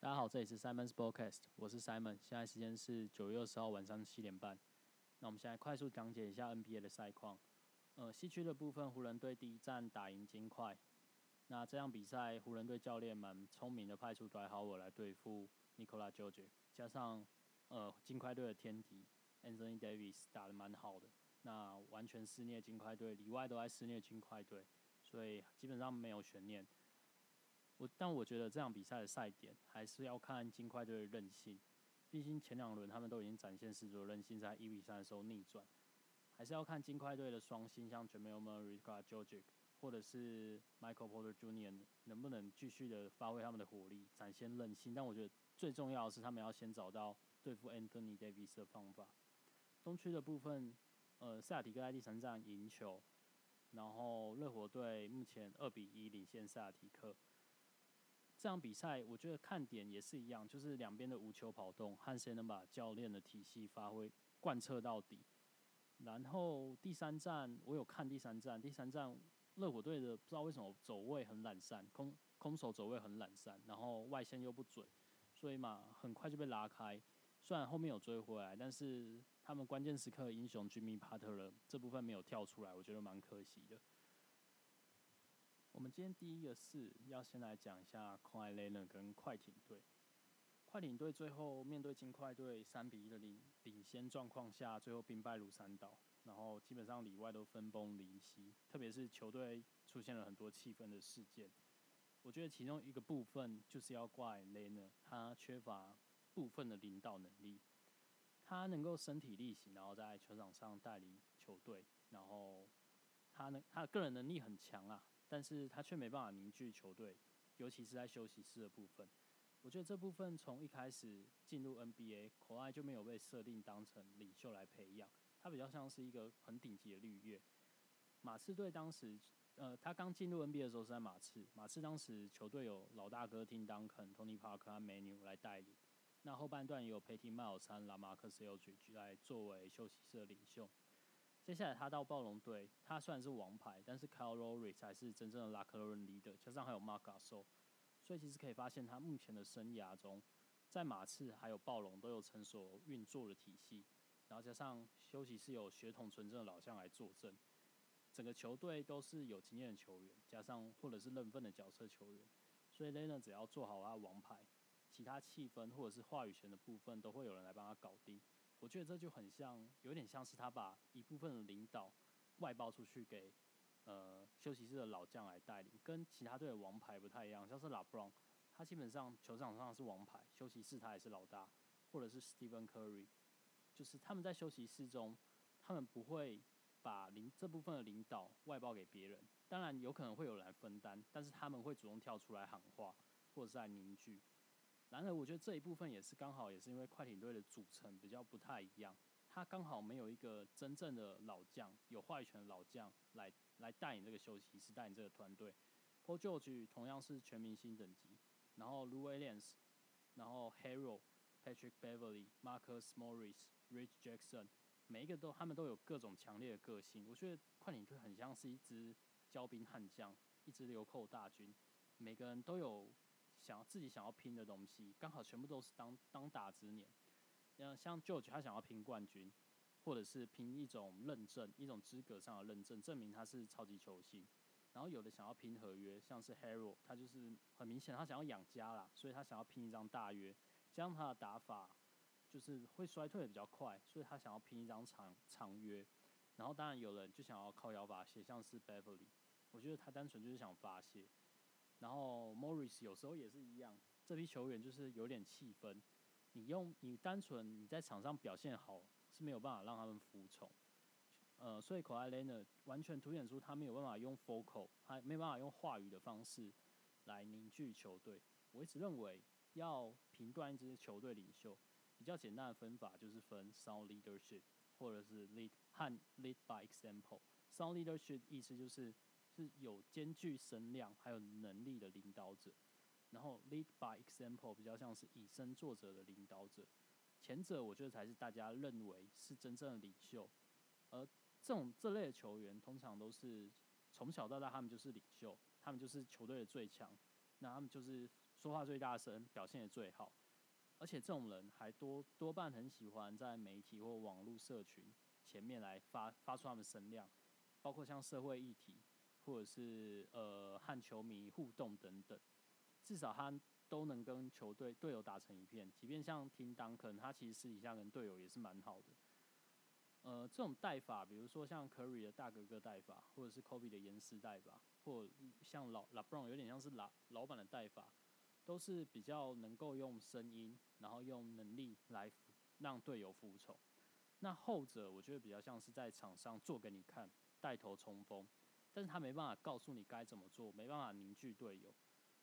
大家好，这里是 Simon's Podcast，我是 Simon，现在时间是九月二十号晚上七点半。那我们现在快速讲解一下 NBA 的赛况。呃，西区的部分，湖人队第一战打赢金块。那这场比赛，湖人队教练蛮聪明的，派出 d w 我来对付 Nikola Jokic，加上呃金块队的天敌 Anthony Davis 打的蛮好的，那完全肆虐金块队，里外都在肆虐金块队，所以基本上没有悬念。我但我觉得这场比赛的赛点还是要看金块队的韧性，毕竟前两轮他们都已经展现十足的韧性，在一比三的时候逆转，还是要看金块队的双星，像 Jamal Murray、Jokic，或者是 Michael Porter Jr. 能不能继续的发挥他们的火力，展现韧性。但我觉得最重要的是他们要先找到对付 Anthony Davis 的方法。东区的部分，呃，塞尔提克在第三战赢球，然后热火队目前二比一领先塞尔提克。这场比赛，我觉得看点也是一样，就是两边的无球跑动，和谁能把教练的体系发挥贯彻到底。然后第三站，我有看第三站，第三站热火队的不知道为什么走位很懒散，空空手走位很懒散，然后外线又不准，所以嘛很快就被拉开。虽然后面有追回来，但是他们关键时刻英雄 Jimmy Butler 这部分没有跳出来，我觉得蛮可惜的。我们今天第一个是要先来讲一下 k a w i 跟快艇队。快艇队最后面对金块队三比一的领领先状况下，最后兵败如山倒，然后基本上里外都分崩离析，特别是球队出现了很多气氛的事件。我觉得其中一个部分就是要怪 l e n 他缺乏部分的领导能力。他能够身体力行，然后在球场上带领球队，然后他能他的个人能力很强啊。但是他却没办法凝聚球队，尤其是在休息室的部分。我觉得这部分从一开始进入 NBA，口爱就没有被设定当成领袖来培养，他比较像是一个很顶级的绿叶。马刺队当时，呃，他刚进入 NBA 的时候是在马刺，马刺当时球队有老大哥听 Duncan、Tony Parker 和 Manu 来带领，那后半段也有 Patty Miles 和 Lamarcus Aldridge 来作为休息室的领袖。接下来他到暴龙队，他虽然是王牌，但是 Kyle l o r y 才是真正的拉克伦 leader，加上还有 Mark Gasol，所以其实可以发现他目前的生涯中，在马刺还有暴龙都有成熟运作的体系，然后加上休息室有血统纯正的老将来坐镇，整个球队都是有经验的球员，加上或者是认份的角色球员，所以 l e n a 只要做好他王牌，其他气氛或者是话语权的部分都会有人来帮他搞定。我觉得这就很像，有点像是他把一部分的领导外包出去给呃休息室的老将来带领，跟其他队的王牌不太一样。像是拉布朗，他基本上球场上是王牌，休息室他也是老大，或者是 Stephen Curry，就是他们在休息室中，他们不会把领这部分的领导外包给别人。当然有可能会有人来分担，但是他们会主动跳出来喊话，或者是在凝聚。然而，我觉得这一部分也是刚好，也是因为快艇队的组成比较不太一样，他刚好没有一个真正的老将，有话语权的老将来来带领这个休息室，带领这个团队。Paul George 同样是全明星等级，然后 Lou Williams，然后 Hero、Patrick Beverly、Marcus Morris、Rich Jackson，每一个都他们都有各种强烈的个性。我觉得快艇队很像是一支骄兵悍将，一支流寇大军，每个人都有。想要自己想要拼的东西，刚好全部都是当当打之年。像像 George 他想要拼冠军，或者是拼一种认证，一种资格上的认证，证明他是超级球星。然后有的想要拼合约，像是 Hero，他就是很明显他想要养家啦，所以他想要拼一张大约。加上他的打法就是会衰退的比较快，所以他想要拼一张长长约。然后当然有人就想要靠摇把写，像是 Beverly，我觉得他单纯就是想发泄。然后 Morris 有时候也是一样，这批球员就是有点气氛。你用你单纯你在场上表现好是没有办法让他们服从。呃，所以 k a w i l e n a 完全凸显出他没有办法用 focal，他没办法用话语的方式来凝聚球队。我一直认为要评断一支球队领袖，比较简单的分法就是分 sound leadership 或者是 lead 和 lead by example。sound leadership 意思就是。是有兼具声量还有能力的领导者，然后 lead by example 比较像是以身作则的领导者。前者我觉得才是大家认为是真正的领袖，而这种这类的球员通常都是从小到大他们就是领袖，他们就是球队的最强，那他们就是说话最大声，表现也最好，而且这种人还多多半很喜欢在媒体或网络社群前面来发发出他们声量，包括像社会议题，或者是呃和球迷互动等等，至少他都能跟球队队友打成一片。即便像听当可能，他其实私底下跟队友也是蛮好的。呃，这种带法，比如说像 Curry 的大哥哥带法，或者是 Kobe 的严师带法，或像老 LeBron 有点像是老老板的带法，都是比较能够用声音，然后用能力来让队友服从。那后者我觉得比较像是在场上做给你看，带头冲锋，但是他没办法告诉你该怎么做，没办法凝聚队友。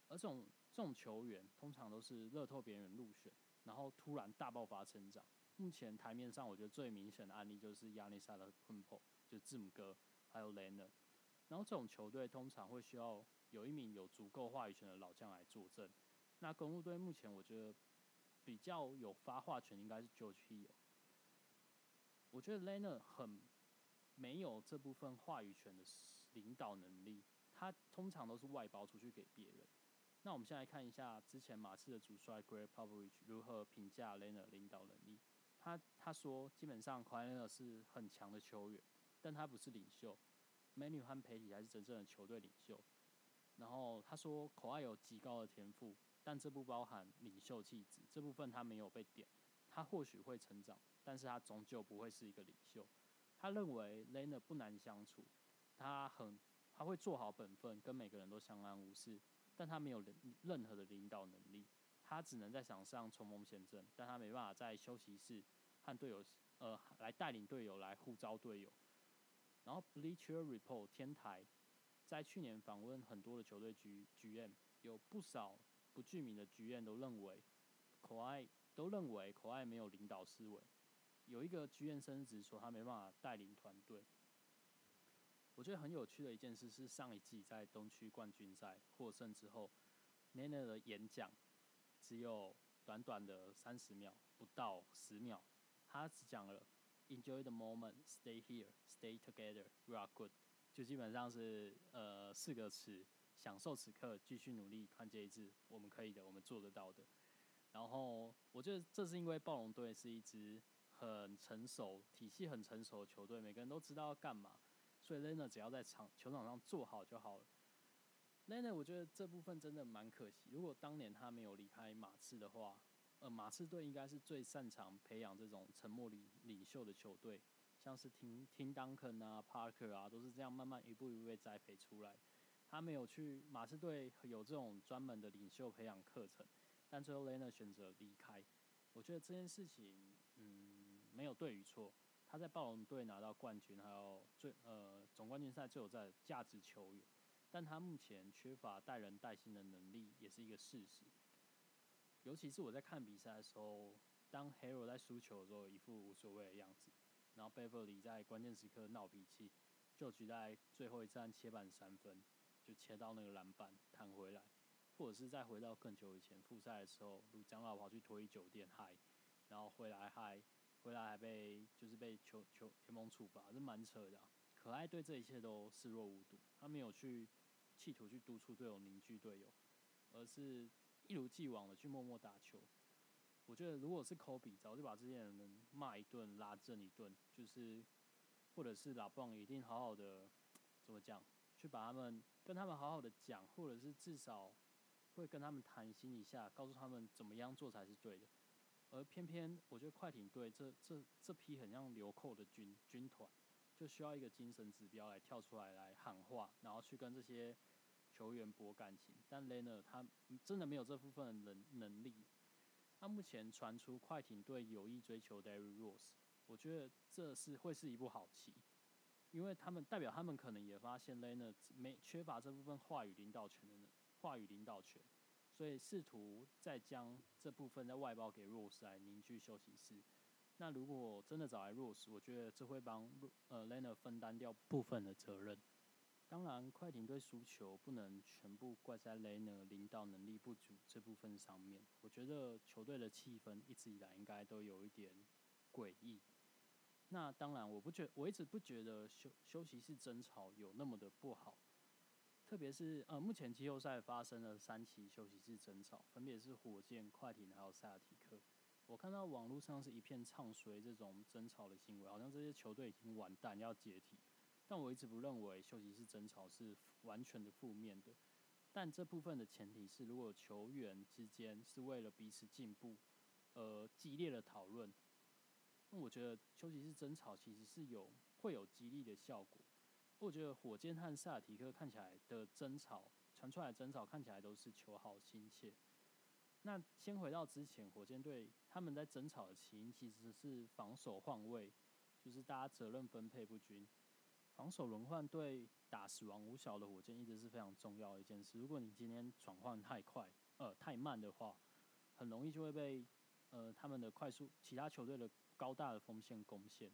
而这种这种球员，通常都是乐透别人入选，然后突然大爆发成长。目前台面上，我觉得最明显的案例就是亚历山大·昆珀，就字母哥，还有雷纳。然后这种球队通常会需要有一名有足够话语权的老将来坐镇。那公路队目前我觉得比较有发话权应该是 George Hill。我觉得雷纳很没有这部分话语权的领导能力，他通常都是外包出去给别人。那我们先来看一下之前马刺的主帅 Greg Popovich 如何评价雷纳领导能力。他他说，基本上 k a w i 是很强的球员，但他不是领袖。Manu 和佩里才是真正的球队领袖。然后他说，口爱有极高的天赋，但这不包含领袖气质，这部分他没有被点。他或许会成长，但是他终究不会是一个领袖。他认为 Lena 不难相处，他很他会做好本分，跟每个人都相安无事，但他没有任任何的领导能力。他只能在场上冲锋陷阵，但他没办法在休息室和队友呃来带领队友来呼召队友。然后 Bleacher Report 天台在去年访问很多的球队 G GM，有不少不具名的 GM 都认为可爱都认为可爱没有领导思维。有一个 GM 甚至说他没办法带领团队。我觉得很有趣的一件事是上一季在东区冠军赛获胜之后，Nana 的演讲。只有短短的三十秒，不到十秒，他只讲了 “enjoy the moment, stay here, stay together, we are good”，就基本上是呃四个词，享受此刻，继续努力，团结一致，我们可以的，我们做得到的。然后我觉得这是因为暴龙队是一支很成熟、体系很成熟的球队，每个人都知道要干嘛，所以 l e n a 只要在场球场上做好就好了。l e n a 我觉得这部分真的蛮可惜。如果当年他没有离开马刺的话，呃，马刺队应该是最擅长培养这种沉默领领袖的球队，像是听听 Duncan 啊、Parker 啊，都是这样慢慢一步一步被栽培出来。他没有去马刺队有这种专门的领袖培养课程，但最后 l e n a 选择离开。我觉得这件事情，嗯，没有对与错。他在暴龙队拿到冠军，还有最呃总冠军赛最有在价值球员。但他目前缺乏带人带心的能力，也是一个事实。尤其是我在看比赛的时候，当 Hero 在输球的时候，一副无所谓的样子；然后 Beverly 在关键时刻闹脾气，就举在最后一站切板三分，就切到那个篮板弹回来；或者是再回到更久以前复赛的时候，如江老跑去脱衣酒店嗨，然后回来嗨，回来还被就是被球球联盟处罚，这蛮扯的。可爱对这一切都视若无睹，他没有去。企图去督促队友凝聚队友，而是一如既往的去默默打球。我觉得如果是科比，早就把这些人骂一顿、拉正一顿，就是或者是老棒一定好好的怎么讲，去把他们跟他们好好的讲，或者是至少会跟他们谈心一下，告诉他们怎么样做才是对的。而偏偏我觉得快艇队这这这批很像流寇的军军团。就需要一个精神指标来跳出来来喊话，然后去跟这些球员博感情。但 l e n a 他真的没有这部分的能能力。他目前传出快艇队有意追求 d a r r y Rose，我觉得这是会是一部好棋，因为他们代表他们可能也发现 l e n a 没缺乏这部分话语领导权的话语领导权，所以试图再将这部分再外包给 Rose 来凝聚休息室。那如果真的找来 Rose，我觉得这会帮呃 Lena 分担掉部分的责任。当然，快艇队输球不能全部怪在 Lena 领导能力不足这部分上面。我觉得球队的气氛一直以来应该都有一点诡异。那当然，我不觉我一直不觉得休休息室争吵有那么的不好。特别是呃，目前季后赛发生了三起休息室争吵，分别是火箭、快艇还有塞尔提克。我看到网络上是一片唱衰这种争吵的行为，好像这些球队已经完蛋要解体。但我一直不认为休息室争吵是完全的负面的。但这部分的前提是，如果球员之间是为了彼此进步，呃，激烈的讨论，那我觉得休息室争吵其实是有会有激励的效果。我觉得火箭和萨提克看起来的争吵传出来的争吵看起来都是求好心切。那先回到之前，火箭队他们在争吵的起因其实是防守换位，就是大家责任分配不均。防守轮换对打死亡五小的火箭一直是非常重要的一件事。如果你今天转换太快，呃，太慢的话，很容易就会被呃他们的快速其他球队的高大的锋线攻陷。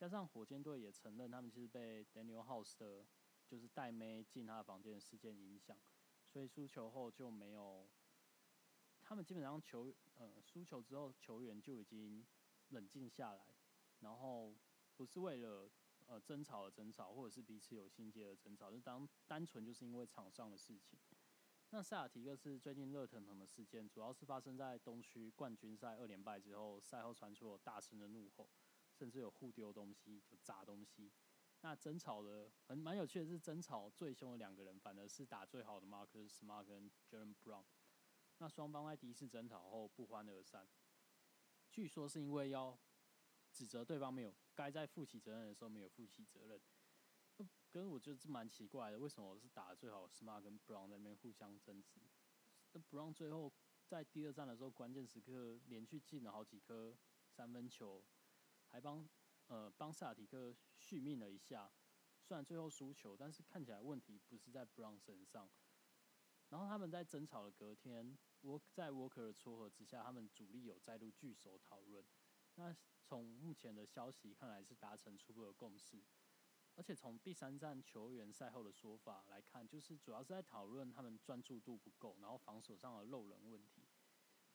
加上火箭队也承认，他们其实被 Daniel House 的，就是带妹进他的房间的事件影响，所以输球后就没有，他们基本上球，呃，输球之后球员就已经冷静下来，然后不是为了呃争吵而争吵，或者是彼此有心结而争吵，就当单纯就是因为场上的事情。那塞尔提克是最近热腾腾的事件，主要是发生在东区冠军赛二连败之后，赛后传出了大声的怒吼。甚至有互丢东西、就砸东西。那争吵的很蛮有趣的是，争吵最凶的两个人，反而是打最好的，Mark、Smart 跟 Jerem Brown。那双方在第一次争吵后不欢而散。据说是因为要指责对方没有该在负起责任的时候没有负起责任。跟我觉得这蛮奇怪的，为什么是打最好 Smart 跟 Brown 在那边互相争执？那 Brown 最后在第二战的时候关键时刻连续进了好几颗三分球。还帮呃帮萨尔提克续命了一下，虽然最后输球，但是看起来问题不是在 Brown 身上。然后他们在争吵的隔天，我在 Walker 的撮合之下，他们主力有再度聚首讨论。那从目前的消息看来是达成初步的共识，而且从第三站球员赛后的说法来看，就是主要是在讨论他们专注度不够，然后防守上的漏人问题。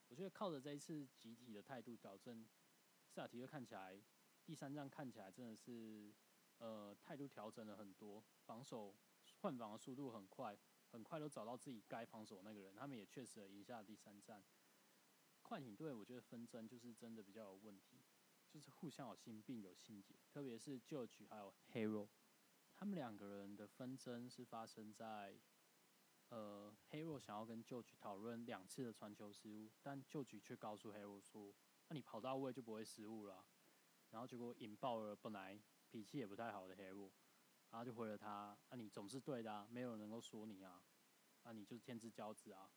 我觉得靠着这一次集体的态度矫正。塞尔提克看起来，第三站看起来真的是，呃，态度调整了很多，防守换防的速度很快，很快都找到自己该防守那个人。他们也确实赢下第三站。快艇队我觉得纷争就是真的比较有问题，就是互相有心病有心结，特别是旧局还有 Hero，他们两个人的纷争是发生在，呃，Hero 想要跟旧局讨论两次的传球失误，但旧局却告诉 Hero 说。那你跑到位就不会失误了，然后结果引爆了本来脾气也不太好的 Hero，然后就回了他，啊你总是对的啊，没有人能够说你啊，啊你就是天之骄子啊，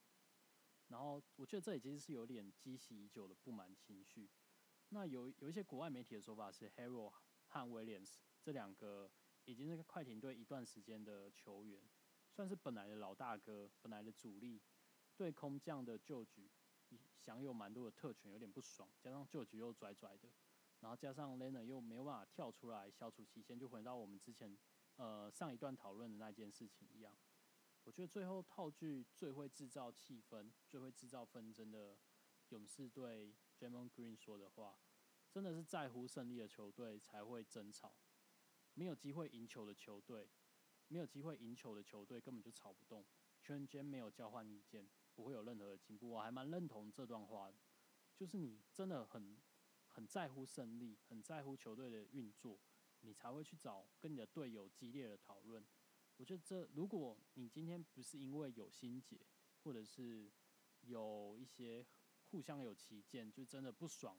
然后我觉得这已经是有点积习已久的不满情绪。那有有一些国外媒体的说法是 Hero 和 Williams 这两个已经是快艇队一段时间的球员，算是本来的老大哥，本来的主力，对空降的旧局。享有蛮多的特权，有点不爽，加上旧局又拽拽的，然后加上 Lena 又没有办法跳出来消除期限，就回到我们之前呃上一段讨论的那件事情一样。我觉得最后套句最会制造气氛、最会制造纷争的勇士队 j a m o n Green 说的话，真的是在乎胜利的球队才会争吵，没有机会赢球的球队，没有机会赢球的球队根本就吵不动，圈间没有交换意见。不会有任何的进步，我还蛮认同这段话，就是你真的很很在乎胜利，很在乎球队的运作，你才会去找跟你的队友激烈的讨论。我觉得这，如果你今天不是因为有心结，或者是有一些互相有歧见，就真的不爽，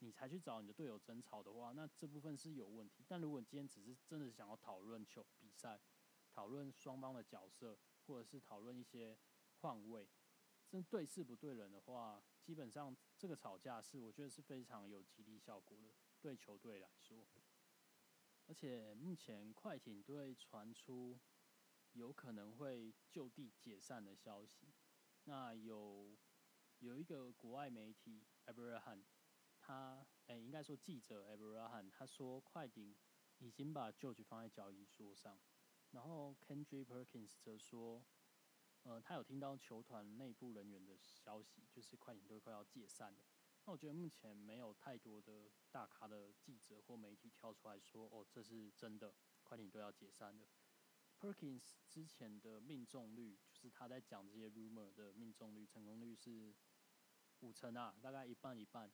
你才去找你的队友争吵的话，那这部分是有问题。但如果你今天只是真的想要讨论球比赛，讨论双方的角色，或者是讨论一些。换位，真对事不对人的话，基本上这个吵架是我觉得是非常有激励效果的，对球队来说。而且目前快艇队传出有可能会就地解散的消息，那有有一个国外媒体 Abraham，他诶应该说记者 Abraham，他说快艇已经把旧局放在交易桌上，然后 Kendrick Perkins 则说。呃，他有听到球团内部人员的消息，就是快艇队快要解散了。那我觉得目前没有太多的大咖的记者或媒体跳出来说，哦，这是真的，快艇队要解散了。Perkins 之前的命中率，就是他在讲这些 rumor 的命中率、成功率是五成啊，大概一半一半。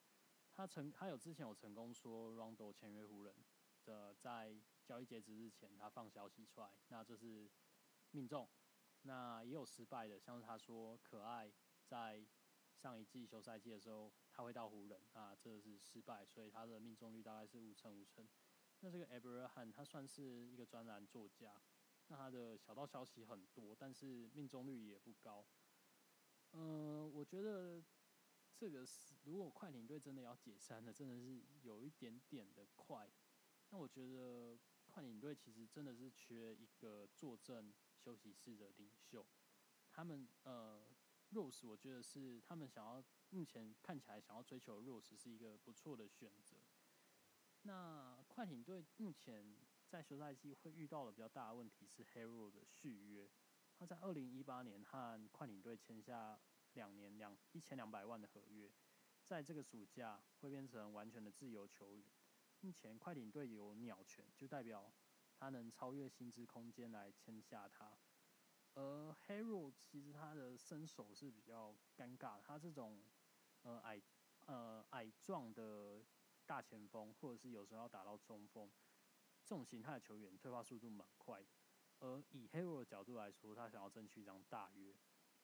他成他有之前有成功说 Rondo 签约湖人的，在交易截止日前他放消息出来，那这是命中。那也有失败的，像是他说可爱在上一季休赛季的时候他会到湖人，啊，这是失败，所以他的命中率大概是五成五成。那这个 Abraham 他算是一个专栏作家，那他的小道消息很多，但是命中率也不高。嗯，我觉得这个是如果快艇队真的要解散了，真的是有一点点的快。那我觉得快艇队其实真的是缺一个坐镇休息室的领袖。他们呃，Rose 我觉得是他们想要目前看起来想要追求 Rose 是一个不错的选择。那快艇队目前在休赛季会遇到的比较大的问题是 Hero 的续约。他在二零一八年和快艇队签下两年两一千两百万的合约，在这个暑假会变成完全的自由球员。目前快艇队有鸟权，就代表他能超越薪资空间来签下他。而 Hero 其实他的身手是比较尴尬，他这种呃矮呃矮壮的。大前锋，或者是有时候要打到中锋，这种形态的球员退化速度蛮快。而以 Hero 的角度来说，他想要争取一张大约。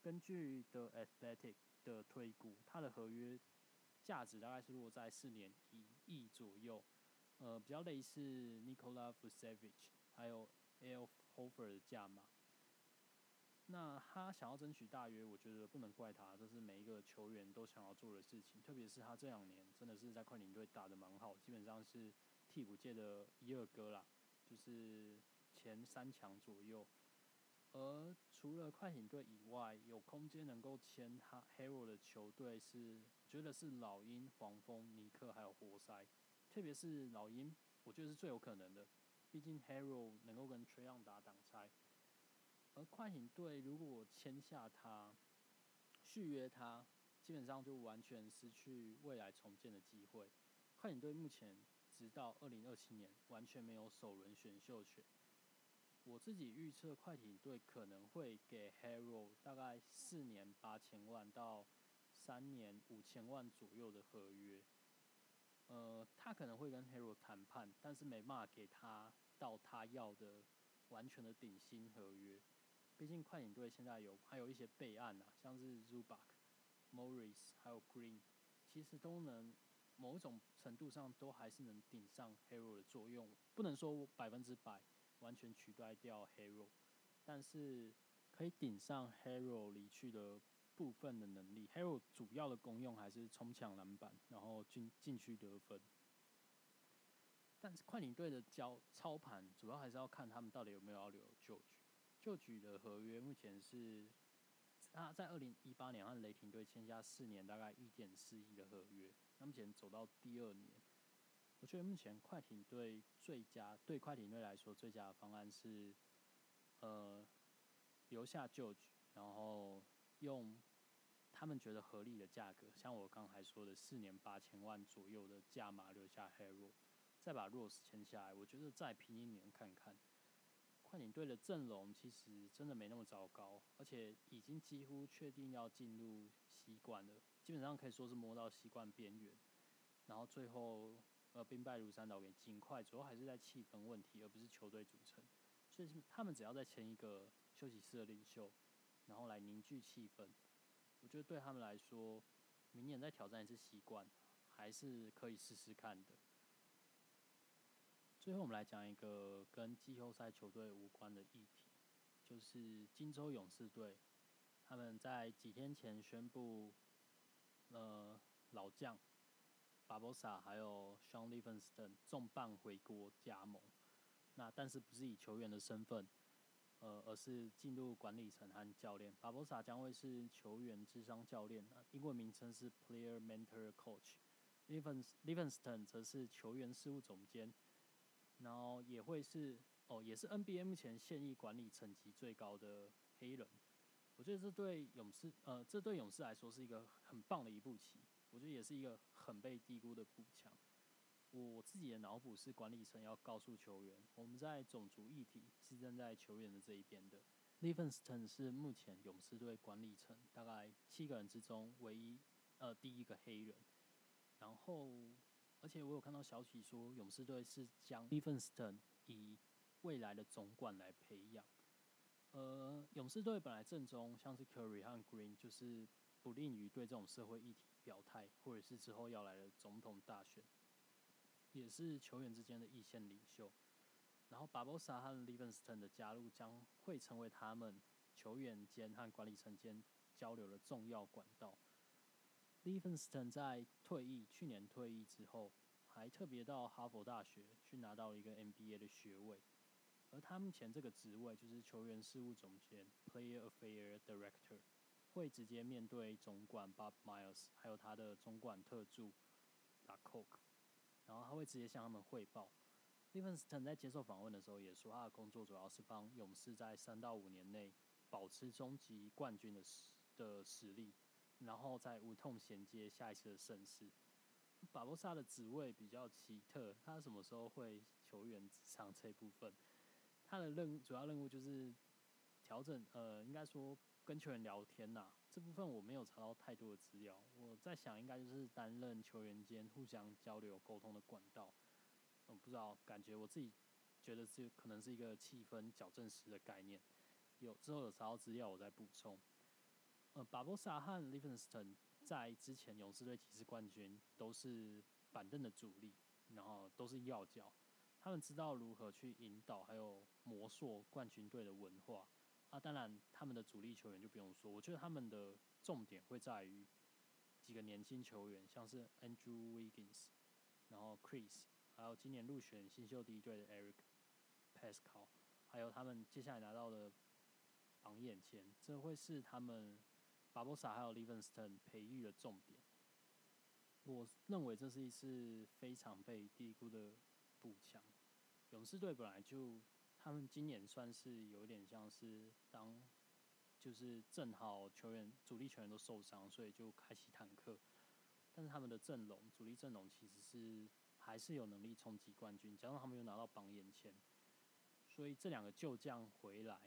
根据 The Athletic 的推估，他的合约价值大概是落在四年一亿左右，呃，比较类似 Nikola Vucevic 还有 Al Horford 的价码。那他想要争取大约，我觉得不能怪他，这是每一个球员都想要做的事情。特别是他这两年真的是在快艇队打的蛮好，基本上是替补界的一二哥啦，就是前三强左右。而除了快艇队以外，有空间能够签他 Hero 的球队是，觉得是老鹰、黄蜂、尼克还有活塞。特别是老鹰，我觉得是最有可能的，毕竟 Hero 能够跟 t r e y o n 打挡拆。而快艇队如果签下他，续约他，基本上就完全失去未来重建的机会。快艇队目前直到二零二七年完全没有首轮选秀权。我自己预测快艇队可能会给 Hero 大概四年八千万到三年五千万左右的合约。呃，他可能会跟 Hero 谈判，但是没办法给他到他要的完全的顶薪合约。毕竟快艇队现在有还有一些备案呐，像是 Zubac、Morris 还有 Green，其实都能某种程度上都还是能顶上 Hero 的作用，不能说百分之百完全取代掉 Hero，但是可以顶上 Hero 离去的部分的能力。Hero 主要的功用还是冲抢篮板，然后进禁区得分。但是快艇队的交操盘主要还是要看他们到底有没有要留旧局。就举的合约目前是，他在二零一八年和雷霆队签下四年大概一点四亿的合约，那目前走到第二年，我觉得目前快艇队最佳对快艇队来说最佳的方案是，呃，留下旧局，然后用他们觉得合理的价格，像我刚才说的四年八千万左右的价码留下 Hero，再把 Rose 签下来，我觉得再拼一年看看。快艇队的阵容其实真的没那么糟糕，而且已经几乎确定要进入西冠了，基本上可以说是摸到西冠边缘。然后最后呃兵败如山倒给尽快，主要还是在气氛问题，而不是球队组成。所以他们只要再签一个休息室的领袖，然后来凝聚气氛，我觉得对他们来说，明年再挑战一次习惯还是可以试试看的。最后，我们来讲一个跟季后赛球队无关的议题，就是金州勇士队，他们在几天前宣布，呃，老将巴博萨还有 Sean Livingston 重磅回国加盟。那但是不是以球员的身份，呃，而是进入管理层和教练。巴博萨将会是球员智商教练，英文名称是 Player Mentor Coach。Livingston 则是球员事务总监。然后也会是哦，也是 NBA 目前现役管理层级最高的黑人。我觉得这对勇士，呃，这对勇士来说是一个很棒的一步棋。我觉得也是一个很被低估的步强。我自己的脑补是管理层要告诉球员，我们在种族议题是站在球员的这一边的。Livingston 是目前勇士队管理层大概七个人之中唯一呃第一个黑人。然后，而且我有看到消息说，勇士队是将 Livingston 以未来的总管来培养。呃，勇士队本来正中像是 Curry 和 Green 就是不利于对这种社会议题表态，或者是之后要来的总统大选。也是球员之间的一线领袖，然后巴博萨和 livinston 的加入将会成为他们球员间和管理层间交流的重要管道。livinston 在退役去年退役之后，还特别到哈佛大学去拿到了一个 MBA 的学位，而他目前这个职位就是球员事务总监 （Player Affair Director），会直接面对总管 Bob Myers，还有他的总管特助 La Coke。然后他会直接向他们汇报。Livingston 在接受访问的时候也说，他的工作主要是帮勇士在三到五年内保持终极冠军的实的实力，然后再无痛衔接下一次的盛世。巴博萨的职位比较奇特，他什么时候会球员上这部分？他的任主要任务就是调整，呃，应该说跟球员聊天呐。这部分我没有查到太多的资料，我在想应该就是担任球员间互相交流沟通的管道。我不知道，感觉我自己觉得是可能是一个气氛矫正师的概念。有之后有查到资料，我再补充。呃，巴博萨和 Livingston 在之前勇士队几次冠军都是板凳的主力，然后都是要角，他们知道如何去引导还有磨塑冠军队的文化。啊，当然，他们的主力球员就不用说。我觉得他们的重点会在于几个年轻球员，像是 Andrew Wiggins，然后 Chris，还有今年入选新秀第一队的 Eric Pascal，还有他们接下来拿到的榜眼前，这会是他们巴博萨还有 Livingston 培育的重点。我认为这是一次非常被低估的补强。勇士队本来就。他们今年算是有点像是当，就是正好球员主力球员都受伤，所以就开启坦克。但是他们的阵容主力阵容其实是还是有能力冲击冠军，加上他们又拿到榜眼签，所以这两个旧将回来，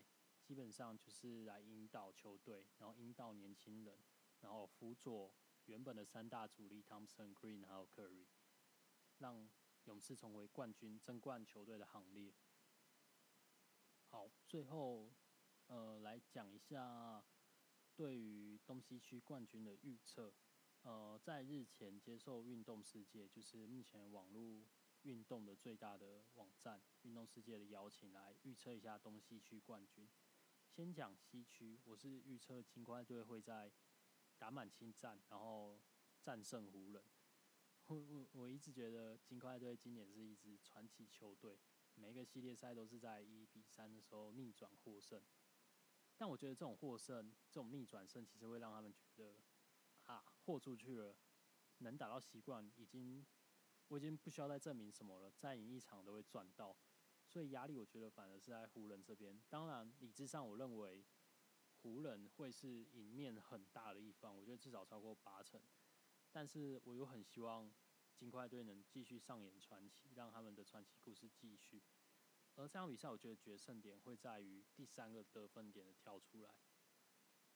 基本上就是来引导球队，然后引导年轻人，然后辅佐原本的三大主力 Thompson、Green 还有 Curry，让勇士成为冠军争冠球队的行列。好，最后，呃，来讲一下对于东西区冠军的预测。呃，在日前接受《运动世界》，就是目前网络运动的最大的网站《运动世界》的邀请，来预测一下东西区冠军。先讲西区，我是预测金块队会在打满清战，然后战胜湖人。我我我一直觉得金块队今年是一支传奇球队。每一个系列赛都是在一比三的时候逆转获胜，但我觉得这种获胜、这种逆转胜，其实会让他们觉得啊，豁出去了，能打到习惯，已经我已经不需要再证明什么了，再赢一场都会赚到，所以压力我觉得反而是在湖人这边。当然，理智上我认为湖人会是赢面很大的一方，我觉得至少超过八成，但是我又很希望。金块队能继续上演传奇，让他们的传奇故事继续。而这场比赛，我觉得决胜点会在于第三个得分点的跳出来。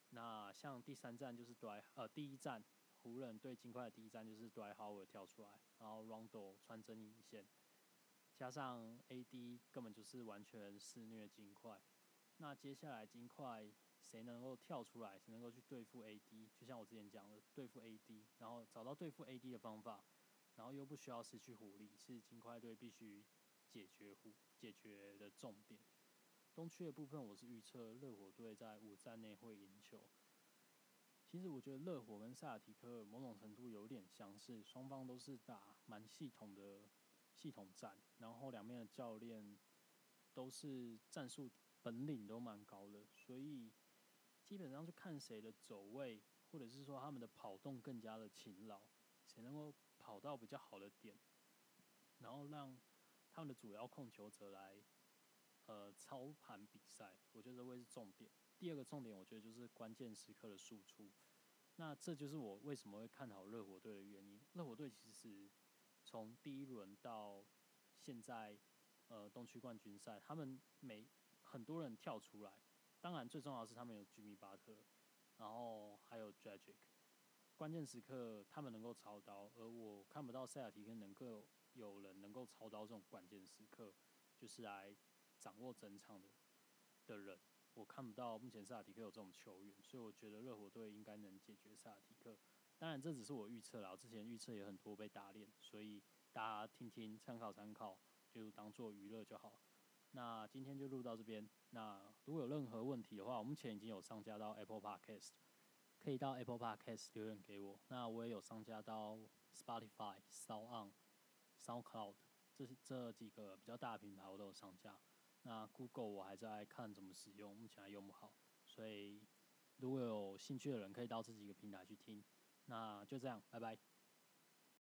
那像第三站就是对呃第一站湖人对金块的第一站就是对豪尔跳出来，然后 Rondo 穿针引线，加上 AD 根本就是完全肆虐金块。那接下来金块谁能够跳出来，谁能够去对付 AD？就像我之前讲的，对付 AD，然后找到对付 AD 的方法。然后又不需要失去狐力，是金块队必须解决狐解决的重点。东区的部分，我是预测热火队在五战内会赢球。其实我觉得热火跟萨尔提克某种程度有点相似，双方都是打蛮系统的系统战，然后两边的教练都是战术本领都蛮高的，所以基本上就看谁的走位，或者是说他们的跑动更加的勤劳，谁能够。跑到比较好的点，然后让他们的主要控球者来，呃，操盘比赛，我觉得这会是重点。第二个重点，我觉得就是关键时刻的输出。那这就是我为什么会看好热火队的原因。热火队其实从第一轮到现在，呃，东区冠军赛，他们每很多人跳出来，当然最重要的是他们有居米巴特，然后还有 Dragic，关键时刻他们能够操刀，而我看不到塞尔提克能够有人能够操刀这种关键时刻，就是来掌握整场的的人。我看不到目前萨尔提克有这种球员，所以我觉得热火队应该能解决萨尔提克。当然这只是我预测啦，我之前预测也很多被打脸，所以大家听听参考参考，就当做娱乐就好。那今天就录到这边。那如果有任何问题的话，我目前已经有上架到 Apple Podcast，可以到 Apple Podcast 留言给我。那我也有上架到 Spotify、Sound、SoundCloud 这这几个比较大的平台，我都有上架。那 Google 我还在看怎么使用，目前还用不好，所以如果有兴趣的人可以到这几个平台去听。那就这样，拜拜。